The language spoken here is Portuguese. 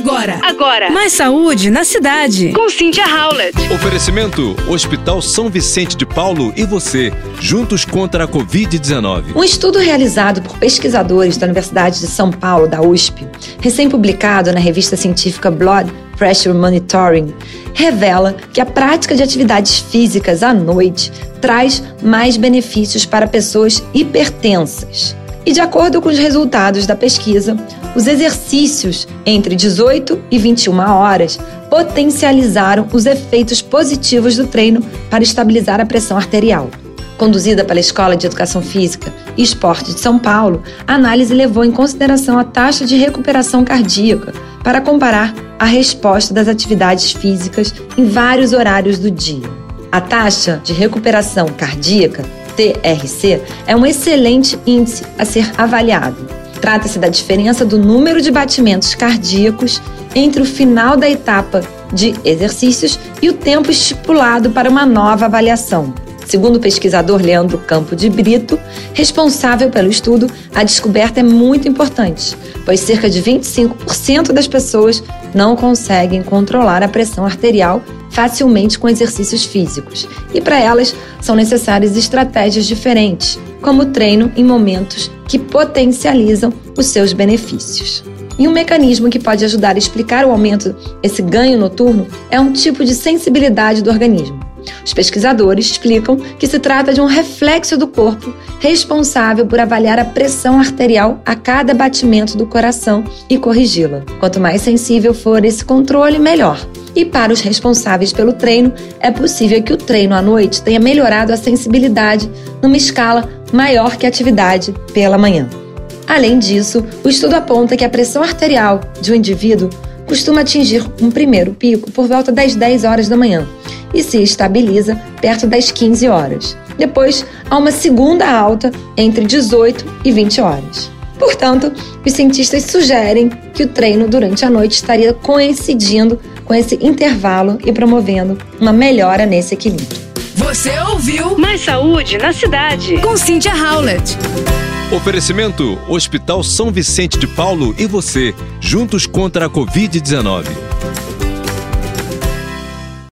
Agora. Agora. Mais saúde na cidade. Com Cynthia Howlett. Oferecimento: Hospital São Vicente de Paulo e você, juntos contra a Covid-19. Um estudo realizado por pesquisadores da Universidade de São Paulo, da USP, recém-publicado na revista científica Blood Pressure Monitoring, revela que a prática de atividades físicas à noite traz mais benefícios para pessoas hipertensas. E de acordo com os resultados da pesquisa, os exercícios entre 18 e 21 horas potencializaram os efeitos positivos do treino para estabilizar a pressão arterial. Conduzida pela Escola de Educação Física e Esporte de São Paulo, a análise levou em consideração a taxa de recuperação cardíaca para comparar a resposta das atividades físicas em vários horários do dia. A taxa de recuperação cardíaca, TRC, é um excelente índice a ser avaliado. Trata-se da diferença do número de batimentos cardíacos entre o final da etapa de exercícios e o tempo estipulado para uma nova avaliação. Segundo o pesquisador Leandro Campo de Brito, responsável pelo estudo, a descoberta é muito importante, pois cerca de 25% das pessoas não conseguem controlar a pressão arterial facilmente com exercícios físicos, e para elas são necessárias estratégias diferentes, como treino em momentos que potencializam os seus benefícios. E um mecanismo que pode ajudar a explicar o aumento desse ganho noturno é um tipo de sensibilidade do organismo. Os pesquisadores explicam que se trata de um reflexo do corpo responsável por avaliar a pressão arterial a cada batimento do coração e corrigi-la. Quanto mais sensível for esse controle, melhor. E para os responsáveis pelo treino, é possível que o treino à noite tenha melhorado a sensibilidade numa escala maior que a atividade pela manhã. Além disso, o estudo aponta que a pressão arterial de um indivíduo costuma atingir um primeiro pico por volta das 10 horas da manhã e se estabiliza perto das 15 horas. Depois, há uma segunda alta entre 18 e 20 horas. Portanto, os cientistas sugerem que o treino durante a noite estaria coincidindo com esse intervalo e promovendo uma melhora nesse equilíbrio. Você ouviu Mais saúde na cidade. com Cynthia Howlett. Oferecimento: Hospital São Vicente de Paulo e você, juntos contra a Covid-19.